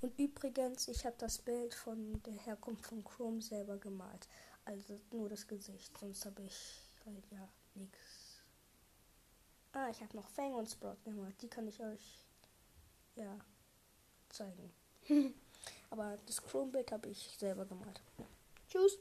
Und übrigens, ich habe das Bild von der Herkunft von Chrome selber gemalt. Also nur das Gesicht, sonst habe ich halt ja nichts. Ah, ich habe noch Fang und Sprout gemacht. Die kann ich euch ja zeigen. Aber das Chrome-Bild habe ich selber gemalt. Tschüss.